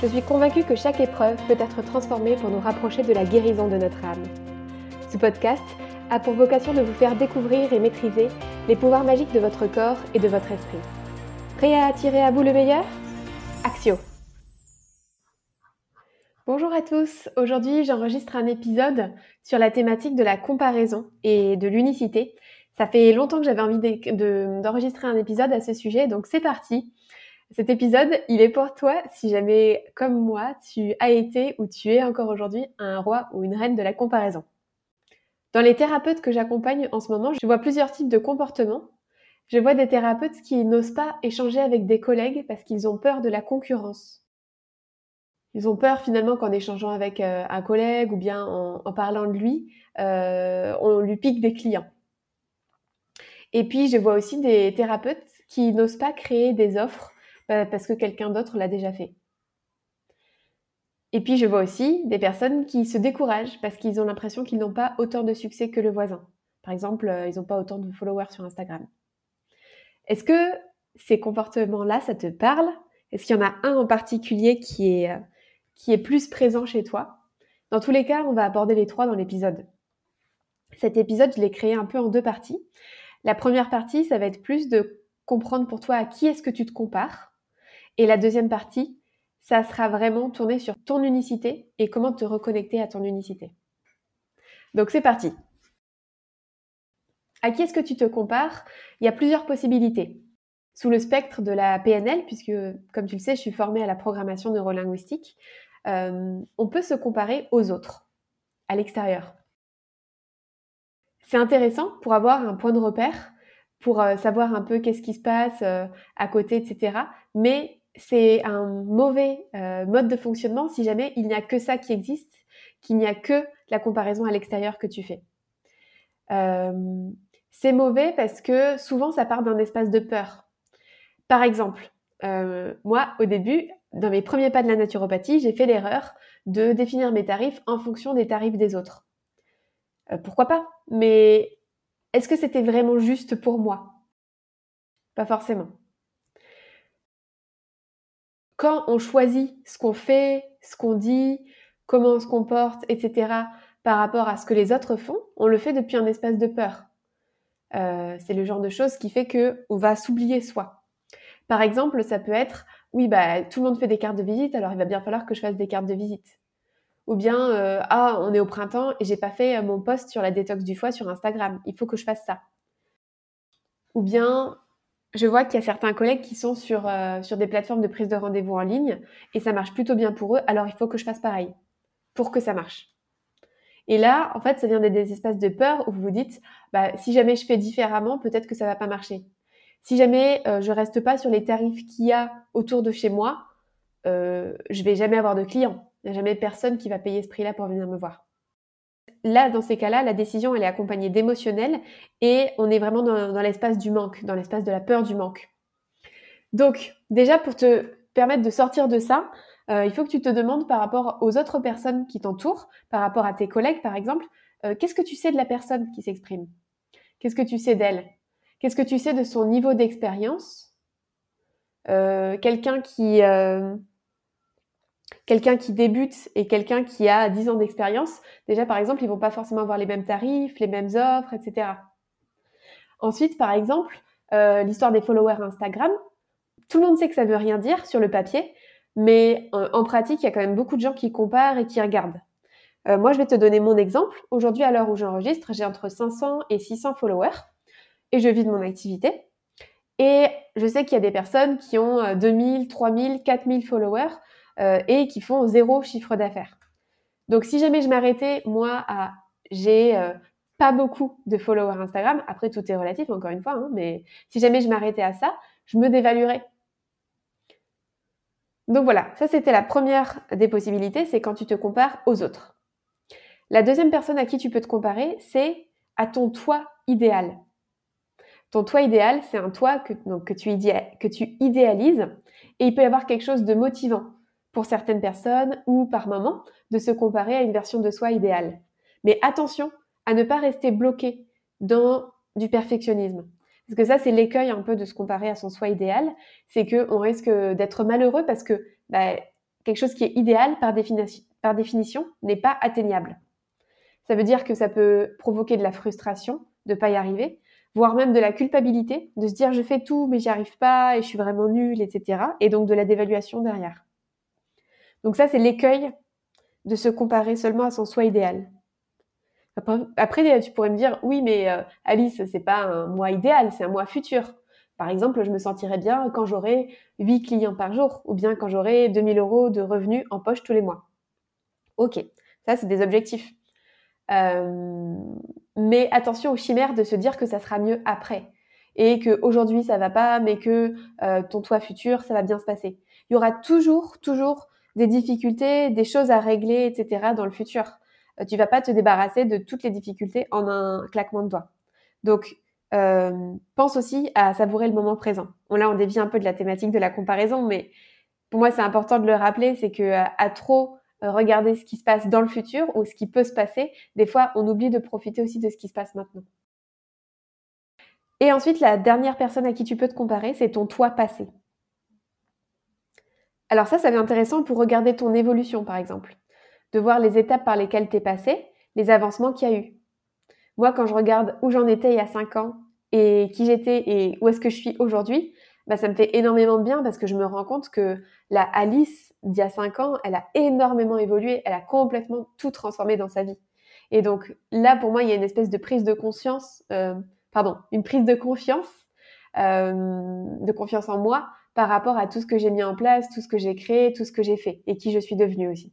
Je suis convaincue que chaque épreuve peut être transformée pour nous rapprocher de la guérison de notre âme. Ce podcast a pour vocation de vous faire découvrir et maîtriser les pouvoirs magiques de votre corps et de votre esprit. Prêt à attirer à vous le meilleur? Axio Bonjour à tous, aujourd'hui j'enregistre un épisode sur la thématique de la comparaison et de l'unicité. Ça fait longtemps que j'avais envie d'enregistrer un épisode à ce sujet, donc c'est parti. Cet épisode, il est pour toi si jamais, comme moi, tu as été ou tu es encore aujourd'hui un roi ou une reine de la comparaison. Dans les thérapeutes que j'accompagne en ce moment, je vois plusieurs types de comportements. Je vois des thérapeutes qui n'osent pas échanger avec des collègues parce qu'ils ont peur de la concurrence. Ils ont peur finalement qu'en échangeant avec euh, un collègue ou bien en, parlant de lui, euh, on lui pique des clients. Et puis je vois aussi des thérapeutes qui n'osent pas créer des offres parce que quelqu'un d'autre l'a déjà fait. Et puis je vois aussi des personnes qui se découragent parce qu'ils ont l'impression qu'ils n'ont pas autant de succès que le voisin. Par exemple, euh, ils n'ont pas autant de followers sur Instagram. Est-ce que ces comportements-là, ça te parle? Est-ce qu'il y en a un en particulier qui est, euh, qui est plus présent chez toi? Dans tous les cas, on va aborder les trois dans l'épisode. Cet épisode, je l'ai créé un peu en deux parties. La première partie, ça va être plus de comprendre pour toi à qui est-ce que tu te compares et la deuxième partie, ça sera vraiment tourné sur ton unicité et comment te reconnecter à ton unicité. Donc c'est parti. À qui est-ce que tu te compares? Il y a plusieurs possibilités. Sous le spectre de la PNL, puisque comme tu le sais, je suis formée à la programmation neurolinguistique, euh, on peut se comparer aux autres, à l'extérieur. C'est intéressant pour avoir un point de repère, pour euh, savoir un peu qu'est-ce qui se passe euh, à côté, etc. Mais c'est un mauvais euh, mode de fonctionnement si jamais il n'y a que ça qui existe, qu'il n'y a que la comparaison à l'extérieur que tu fais. Euh, c'est mauvais parce que souvent ça part d'un espace de peur. Par exemple, euh, moi au début, dans mes premiers pas de la naturopathie, j'ai fait l'erreur de définir mes tarifs en fonction des tarifs des autres. pourquoi pas? Mais est-ce que c'était vraiment juste pour moi? Pas forcément quand on choisit ce qu'on fait, ce qu'on dit, comment on se comporte, etc., par rapport à ce que les autres font, on le fait depuis un espace de peur. Euh, c'est le genre de choses qui fait que on va s'oublier soi. Par exemple, ça peut être oui, bah tout le monde fait des cartes de visite, alors il va bien falloir que je fasse des cartes de visite. Ou bien euh, ah, on est au printemps et j'ai pas fait mon post sur la détox du foie sur Instagram, il faut que je fasse ça. Ou bien je vois qu'il y a certains collègues qui sont sur, euh, sur des plateformes de prise de rendez-vous en ligne et ça marche plutôt bien pour eux, alors il faut que je fasse pareil pour que ça marche. Et là, en fait, ça vient des, espaces de peur où vous vous dites, bah, si jamais je fais différemment, peut-être que ça va pas marcher. Si jamais euh, je reste pas sur les tarifs qu'il y a autour de chez moi, euh, je vais jamais avoir de clients. Il n'y a jamais personne qui va payer ce prix-là pour venir me voir là, dans ces cas-là, la décision, elle est accompagnée d'émotionnel et on est vraiment dans, l'espace du manque, dans l'espace de la peur du manque. Donc, déjà, pour te permettre de sortir de ça, euh, il faut que tu te demandes par rapport aux autres personnes qui t'entourent, par rapport à tes collègues, par exemple, euh, qu'est-ce que tu sais de la personne qui s'exprime? Qu'est-ce que tu sais d'elle? Qu'est-ce que tu sais de son niveau d'expérience? Euh, Quelqu'un qui quelqu'un qui débute et quelqu'un qui a 10 ans d'expérience, déjà par exemple, ils vont pas forcément avoir les mêmes tarifs, les mêmes offres, etc. Ensuite, par exemple, euh, l'histoire des followers Instagram, tout le monde sait que ça veut rien dire sur le papier, mais euh, en pratique, il y a quand même beaucoup de gens qui comparent et qui regardent. Euh, moi, je vais te donner mon exemple. Aujourd'hui, à l'heure où j'enregistre, j'ai entre 500 et 600 followers et je vis de mon activité. Et je sais qu'il y a des personnes qui ont 2000, 3000, 4000 followers euh, et qui font zéro chiffre d'affaires. Donc si jamais je m'arrêtais, moi, à j'ai euh, pas beaucoup de followers Instagram, après tout est relatif encore une fois, hein, mais si jamais je m'arrêtais à ça, je me dévaluerais. Donc voilà, ça c'était la première des possibilités, c'est quand tu te compares aux autres. La deuxième personne à qui tu peux te comparer, c'est à ton toi idéal. Ton toi idéal, c'est un toi que, tu que tu idéalises et il peut y avoir quelque chose de motivant pour certaines personnes ou par moment de se comparer à une version de soi idéale. Mais attention à ne pas rester bloqué dans du perfectionnisme. Parce que ça, c'est l'écueil un peu de se comparer à son soi idéal, c'est qu'on risque d'être malheureux parce que bah, quelque chose qui est idéal par, par définition n'est pas atteignable. Ça veut dire que ça peut provoquer de la frustration de ne pas y arriver, voire même de la culpabilité, de se dire je fais tout mais j'y arrive pas et je suis vraiment nulle, etc. Et donc de la dévaluation derrière. Donc ça, c'est l'écueil de se comparer seulement à son soi idéal. Après, tu pourrais me dire, oui, mais euh, Alice, c'est pas un moi idéal, c'est un moi futur. Par exemple, je me sentirais bien quand j'aurai 8 clients par jour ou bien quand j'aurai 2000 euros de revenus en poche tous les mois. Ok, ça, c'est des objectifs. Euh, mais attention aux chimères de se dire que ça sera mieux après et que aujourd'hui ça va pas, mais que euh, ton toit futur, ça va bien se passer. Il y aura toujours, toujours des difficultés, des choses à régler, etc. dans le futur. Euh, tu vas pas te débarrasser de toutes les difficultés en un claquement de doigts. Donc, euh, pense aussi à savourer le moment présent. là, on dévie un peu de la thématique de la comparaison, mais pour moi, c'est important de le rappeler, c'est que euh, à trop regarder ce qui se passe dans le futur ou ce qui peut se passer, des fois, on oublie de profiter aussi de ce qui se passe maintenant. Et ensuite, la dernière personne à qui tu peux te comparer, c'est ton toi passé. Alors ça, ça va être intéressant pour regarder ton évolution, par exemple de voir les étapes par lesquelles tu es passé, les avancements qu'il y a eu. Moi, quand je regarde où j'en étais il y a 5 ans et qui j'étais et où est-ce que je suis aujourd'hui, bah, ça me fait énormément de bien parce que je me rends compte que la Alice d'il y a 5 ans, elle a énormément évolué, elle a complètement tout transformé dans sa vie. Et donc là, pour moi, il y a une espèce de prise de conscience, euh, pardon, une prise de confiance, euh, de confiance en moi par rapport à tout ce que j'ai mis en place, tout ce que j'ai créé, tout ce que j'ai fait et qui je suis devenue aussi.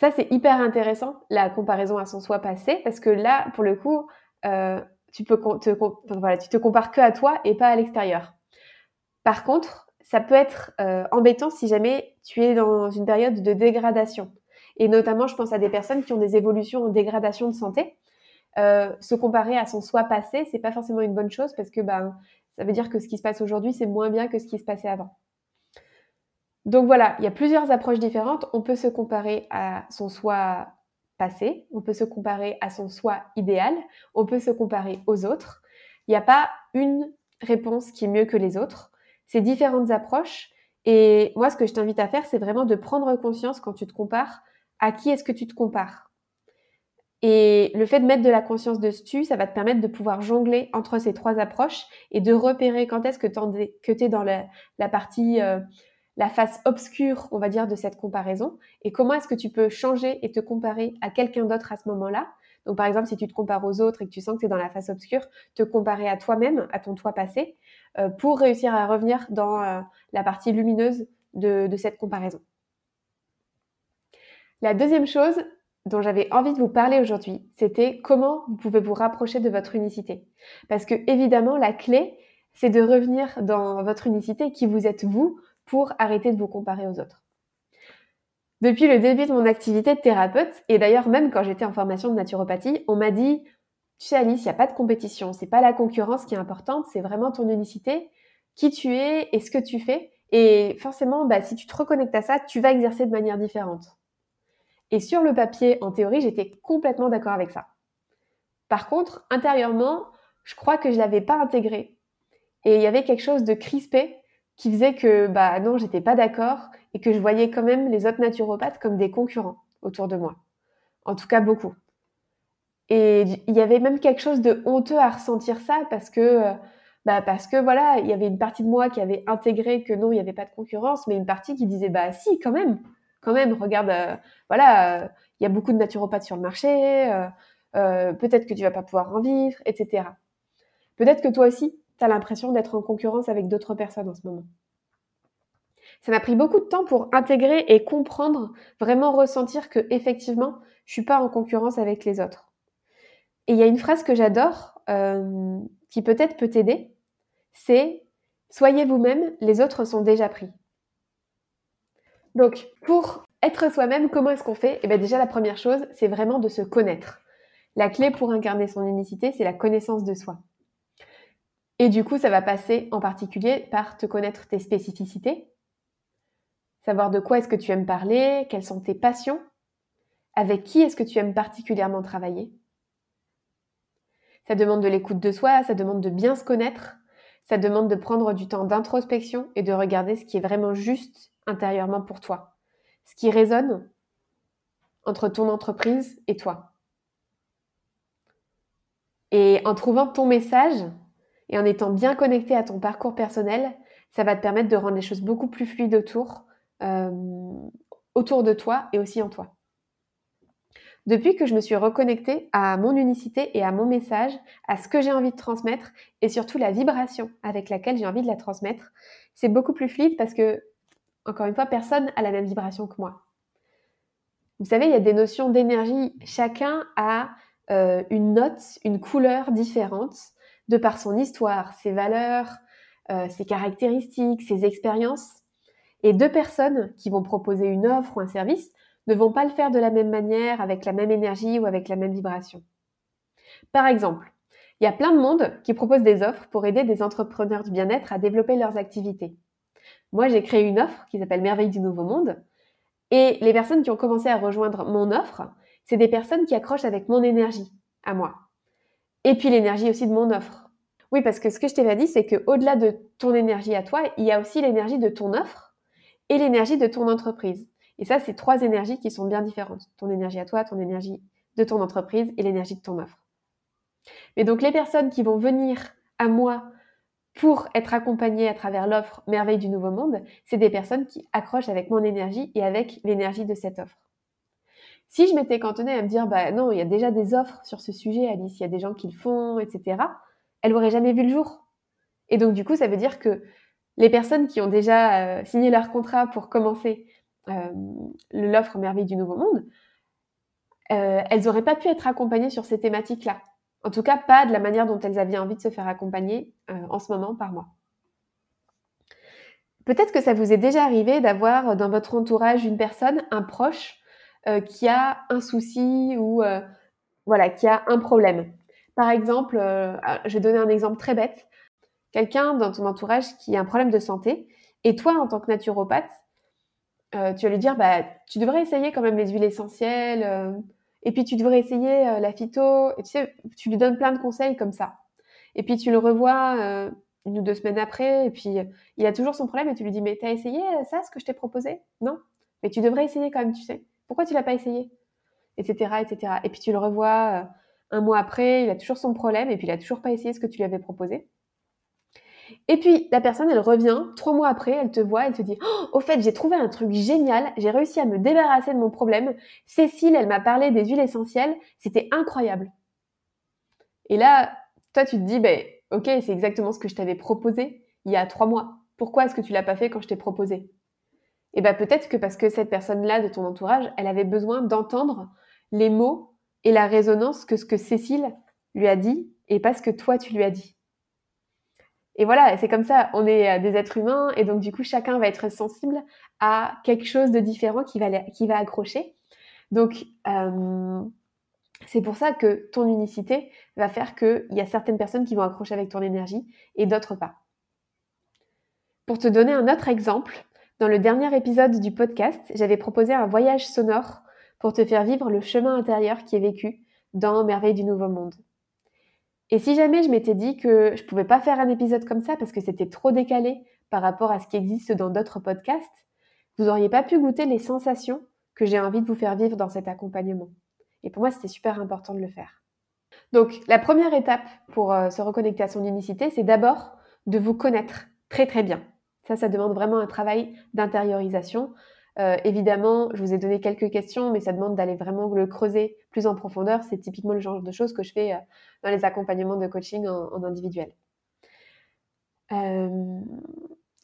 Ça, c'est hyper intéressant, la comparaison à son soi passé, parce que là, pour le coup, euh, tu peux te, compares que à toi et pas à l'extérieur. Par contre, ça peut être euh, embêtant si jamais tu es dans une période de dégradation. Et notamment, je pense à des personnes qui ont des évolutions en dégradation de santé. Euh, se comparer à son soi passé, c'est pas forcément une bonne chose parce que ben, ça veut dire que ce qui se passe aujourd'hui, c'est moins bien que ce qui se passait avant. Donc voilà, il y a plusieurs approches différentes. On peut se comparer à son soi passé, on peut se comparer à son soi idéal, on peut se comparer aux autres. Il n'y a pas une réponse qui est mieux que les autres. C'est différentes approches. Et moi, ce que je t'invite à faire, c'est vraiment de prendre conscience quand tu te compares, à qui est-ce que tu te compares. Et le fait de mettre de la conscience dessus, ça va te permettre de pouvoir jongler entre ces trois approches et de repérer quand est-ce que tu es dans la, partie euh, la face obscure, on va dire, de cette comparaison et comment est-ce que tu peux changer et te comparer à quelqu'un d'autre à ce moment-là? Donc, par exemple, si tu te compares aux autres et que tu sens que tu es dans la face obscure, te comparer à toi-même, à ton toi passé, euh, pour réussir à revenir dans euh, la partie lumineuse de, de cette comparaison. La deuxième chose dont j'avais envie de vous parler aujourd'hui, c'était comment vous pouvez vous rapprocher de votre unicité. Parce que, évidemment, la clé, c'est de revenir dans votre unicité qui vous êtes vous pour arrêter de vous comparer aux autres. Depuis le début de mon activité de thérapeute, et d'ailleurs même quand j'étais en formation de naturopathie, on m'a dit, tu sais Alice, il n'y a pas de compétition, c'est pas la concurrence qui est importante, c'est vraiment ton unicité, qui tu es et ce que tu fais. Et forcément, bah, si tu te reconnectes à ça, tu vas exercer de manière différente. Et sur le papier, en théorie, j'étais complètement d'accord avec ça. Par contre, intérieurement, je crois que je l'avais pas intégré. Et il y avait quelque chose de crispé qui faisait que bah non, j'étais pas d'accord et que je voyais quand même les autres naturopathes comme des concurrents autour de moi. En tout cas, beaucoup. Et il y avait même quelque chose de honteux à ressentir ça parce que euh, bah parce que voilà, il y avait une partie de moi qui avait intégré que non, il n'y avait pas de concurrence, mais une partie qui disait bah si, quand même, quand même, regarde, euh, voilà, euh, il y a beaucoup de naturopathes sur le marché, peut-être que tu vas pas pouvoir en vivre, etc. Peut-être que toi aussi, tu as l'impression d'être en concurrence avec d'autres personnes en ce moment. Ça m'a pris beaucoup de temps pour intégrer et comprendre, vraiment ressentir que effectivement, je suis pas en concurrence avec les autres. Et il y a une phrase que j'adore, euh, qui peut-être peut t'aider, c'est soyez vous-même, les autres sont déjà pris. Donc, pour être soi-même, comment est-ce qu'on fait? Eh bien déjà, la première chose, c'est vraiment de se connaître. La clé pour incarner son unicité, c'est la connaissance de soi. Et du coup, ça va passer en particulier par te connaître tes spécificités, savoir de quoi est-ce que tu aimes parler, quelles sont tes passions, avec qui est-ce que tu aimes particulièrement travailler. Ça demande de l'écoute de soi, ça demande de bien se connaître, ça demande de prendre du temps d'introspection et de regarder ce qui est vraiment juste intérieurement pour toi, ce qui résonne entre ton entreprise et toi. Et en trouvant ton message et en étant bien connecté à ton parcours personnel, ça va te permettre de rendre les choses beaucoup plus fluides autour, euh, autour de toi et aussi en toi. Depuis que je me suis reconnectée à mon unicité et à mon message, à ce que j'ai envie de transmettre et surtout la vibration avec laquelle j'ai envie de la transmettre, c'est beaucoup plus fluide parce que, encore une fois, personne a la même vibration que moi. Vous savez, il y a des notions d'énergie. Chacun a euh, une note, une couleur différente de par son histoire, ses valeurs, euh, ses caractéristiques, ses expériences. Et deux personnes qui vont proposer une offre ou un service ne vont pas le faire de la même manière, avec la même énergie ou avec la même vibration. Par exemple, il y a plein de monde qui propose des offres pour aider des entrepreneurs du bien-être à développer leurs activités. Moi, j'ai créé une offre qui s'appelle Merveille du Nouveau Monde. Et les personnes qui ont commencé à rejoindre mon offre, c'est des personnes qui accrochent avec mon énergie, à moi. Et puis l'énergie aussi de mon offre. Oui, parce que ce que je t'ai dit, c'est qu'au-delà de ton énergie à toi, il y a aussi l'énergie de ton offre et l'énergie de ton entreprise. Et ça, c'est trois énergies qui sont bien différentes. Ton énergie à toi, ton énergie de ton entreprise et l'énergie de ton offre. Mais donc les personnes qui vont venir à moi pour être accompagnées à travers l'offre Merveille du Nouveau Monde, c'est des personnes qui accrochent avec mon énergie et avec l'énergie de cette offre. Si je m'étais cantonnée à me dire, bah non, il y a déjà des offres sur ce sujet, Alice, il y a des gens qui le font, etc., elle n'aurait jamais vu le jour. Et donc, du coup, ça veut dire que les personnes qui ont déjà euh, signé leur contrat pour commencer euh, l'offre Merveille du Nouveau Monde, euh, elles n'auraient pas pu être accompagnées sur ces thématiques-là. En tout cas, pas de la manière dont elles avaient envie de se faire accompagner euh, en ce moment par moi. Peut-être que ça vous est déjà arrivé d'avoir dans votre entourage une personne, un proche, qui a un souci ou voilà, qui a un problème. Par exemple, je vais donner un exemple très bête. Quelqu'un dans ton entourage qui a un problème de santé, et toi, en tant que naturopathe, euh, tu vas lui dire, bah, tu devrais essayer quand même les huiles essentielles, euh, et puis tu devrais essayer euh, la phyto, et tu tu lui donnes plein de conseils comme ça. Et puis tu le revois une ou deux semaines après, et puis il a toujours son problème, et tu lui dis, mais t'as essayé ça, ce que je t'ai proposé? Non Mais tu devrais essayer quand même, tu sais. Pourquoi tu l'as pas essayé? Etc. etc. Et puis tu le revois un mois après, il a toujours son problème, et puis il a toujours pas essayé ce que tu lui avais proposé. Et puis, la personne, elle revient, trois mois après, elle te voit, elle te dit oh, Au fait, j'ai trouvé un truc génial, j'ai réussi à me débarrasser de mon problème. Cécile, elle m'a parlé des huiles essentielles, c'était incroyable. Et là, toi, tu te dis ben, Ok, c'est exactement ce que je t'avais proposé il y a trois mois. Pourquoi est-ce que tu l'as pas fait quand je t'ai proposé? Et eh bien, peut-être que parce que cette personne-là de ton entourage, elle avait besoin d'entendre les mots et la résonance que ce que Cécile lui a dit et pas ce que toi, tu lui as dit. Et voilà, c'est comme ça, on est euh, des êtres humains et donc du coup chacun va être sensible à quelque chose de différent qui va, qui va accrocher. Donc euh, c'est pour ça que ton unicité va faire qu'il y a certaines personnes qui vont accrocher avec ton énergie et d'autres pas. Pour te donner un autre exemple, dans le dernier épisode du podcast, j'avais proposé un voyage sonore pour te faire vivre le chemin intérieur qui est vécu dans Merveille du Nouveau Monde. Et si jamais je m'étais dit que je pouvais pas faire un épisode comme ça parce que c'était trop décalé par rapport à ce qui existe dans d'autres podcasts, vous n'auriez pas pu goûter les sensations que j'ai envie de vous faire vivre dans cet accompagnement. Et pour moi, c'était super important de le faire. Donc, la première étape pour euh, se reconnecter à son unicité, c'est d'abord de vous connaître très très bien. Ça, ça demande vraiment un travail d'intériorisation. Euh, évidemment, je vous ai donné quelques questions, mais ça demande d'aller vraiment le creuser plus en profondeur. C'est typiquement le genre de choses que je fais euh, dans les accompagnements de coaching en, individuel. Euh,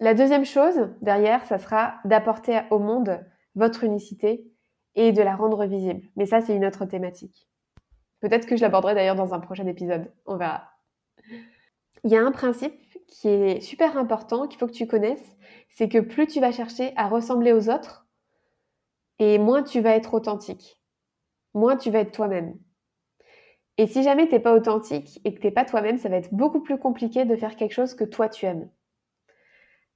la deuxième chose derrière, ça sera d'apporter au monde votre unicité et de la rendre visible. Mais ça, c'est une autre thématique. Peut-être que je l'aborderai d'ailleurs dans un prochain épisode. On verra. Il y a un principe qui est super important, qu'il faut que tu connaisses, c'est que plus tu vas chercher à ressembler aux autres, et moins tu vas être authentique. Moins tu vas être toi-même. Et si jamais t'es pas authentique et que t'es pas toi-même, ça va être beaucoup plus compliqué de faire quelque chose que toi tu aimes.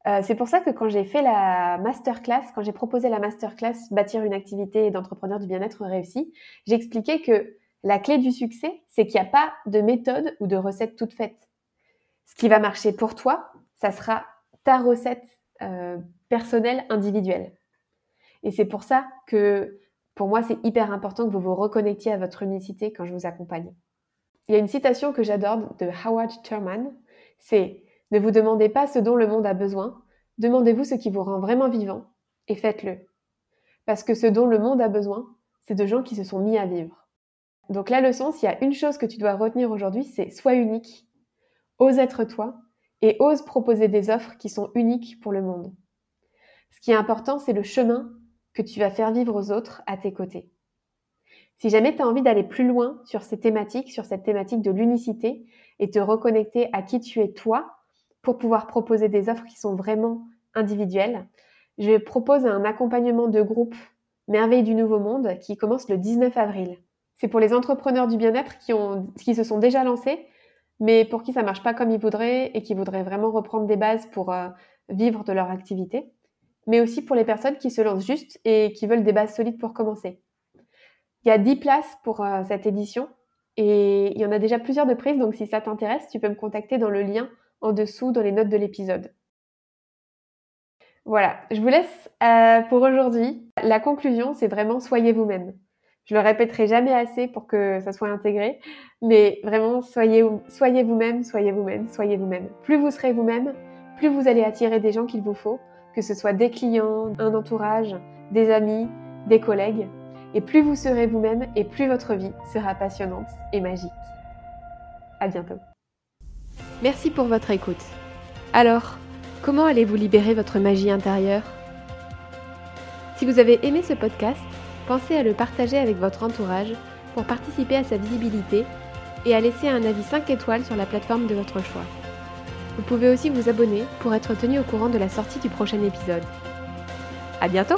Euh, c'est pour ça que quand j'ai fait la masterclass, quand j'ai proposé la masterclass Bâtir une activité d'entrepreneur du bien-être réussi, j'expliquais que la clé du succès, c'est qu'il n'y a pas de méthode ou de recette toute faite. Ce qui va marcher pour toi, ça sera ta recette euh, personnelle, individuelle. Et c'est pour ça que pour moi, c'est hyper important que vous vous reconnectiez à votre unicité quand je vous accompagne. Il y a une citation que j'adore de Howard Thurman, c'est Ne vous demandez pas ce dont le monde a besoin, demandez-vous ce qui vous rend vraiment vivant et faites-le. Parce que ce dont le monde a besoin, c'est de gens qui se sont mis à vivre. Donc la leçon, s'il y a une chose que tu dois retenir aujourd'hui, c'est sois unique, ose être toi et ose proposer des offres qui sont uniques pour le monde. Ce qui est important, c'est le chemin que tu vas faire vivre aux autres à tes côtés. Si jamais tu as envie d'aller plus loin sur ces thématiques, sur cette thématique de l'unicité et te reconnecter à qui tu es toi pour pouvoir proposer des offres qui sont vraiment individuelles, je propose un accompagnement de groupe Merveille du Nouveau Monde qui commence le 19 avril. C'est pour les entrepreneurs du bien-être qui, se sont déjà lancés, mais pour qui ça marche pas comme ils voudraient et qui voudraient vraiment reprendre des bases pour euh, vivre de leur activité mais aussi pour les personnes qui se lancent juste et qui veulent des bases solides pour commencer. Il y a 10 places pour euh, cette édition et il y en a déjà plusieurs de prises, donc si ça t'intéresse, tu peux me contacter dans le lien en dessous dans les notes de l'épisode. Voilà, je vous laisse euh, pour aujourd'hui. La conclusion, c'est vraiment soyez vous-même. Je le répéterai jamais assez pour que ça soit intégré, mais vraiment soyez, soyez vous-même, soyez vous-même, soyez vous-même. Plus vous serez vous-même, plus vous allez attirer des gens qu'il vous faut, que ce soit des clients, un entourage, des amis, des collègues. Et plus vous serez vous-même et plus votre vie sera passionnante et magique. À bientôt. Merci pour votre écoute. Alors, comment allez-vous libérer votre magie intérieure? Si vous avez aimé ce podcast, pensez à le partager avec votre entourage pour participer à sa visibilité et à laisser un avis 5 étoiles sur la plateforme de votre choix. Vous pouvez aussi vous abonner pour être tenu au courant de la sortie du prochain épisode. À bientôt!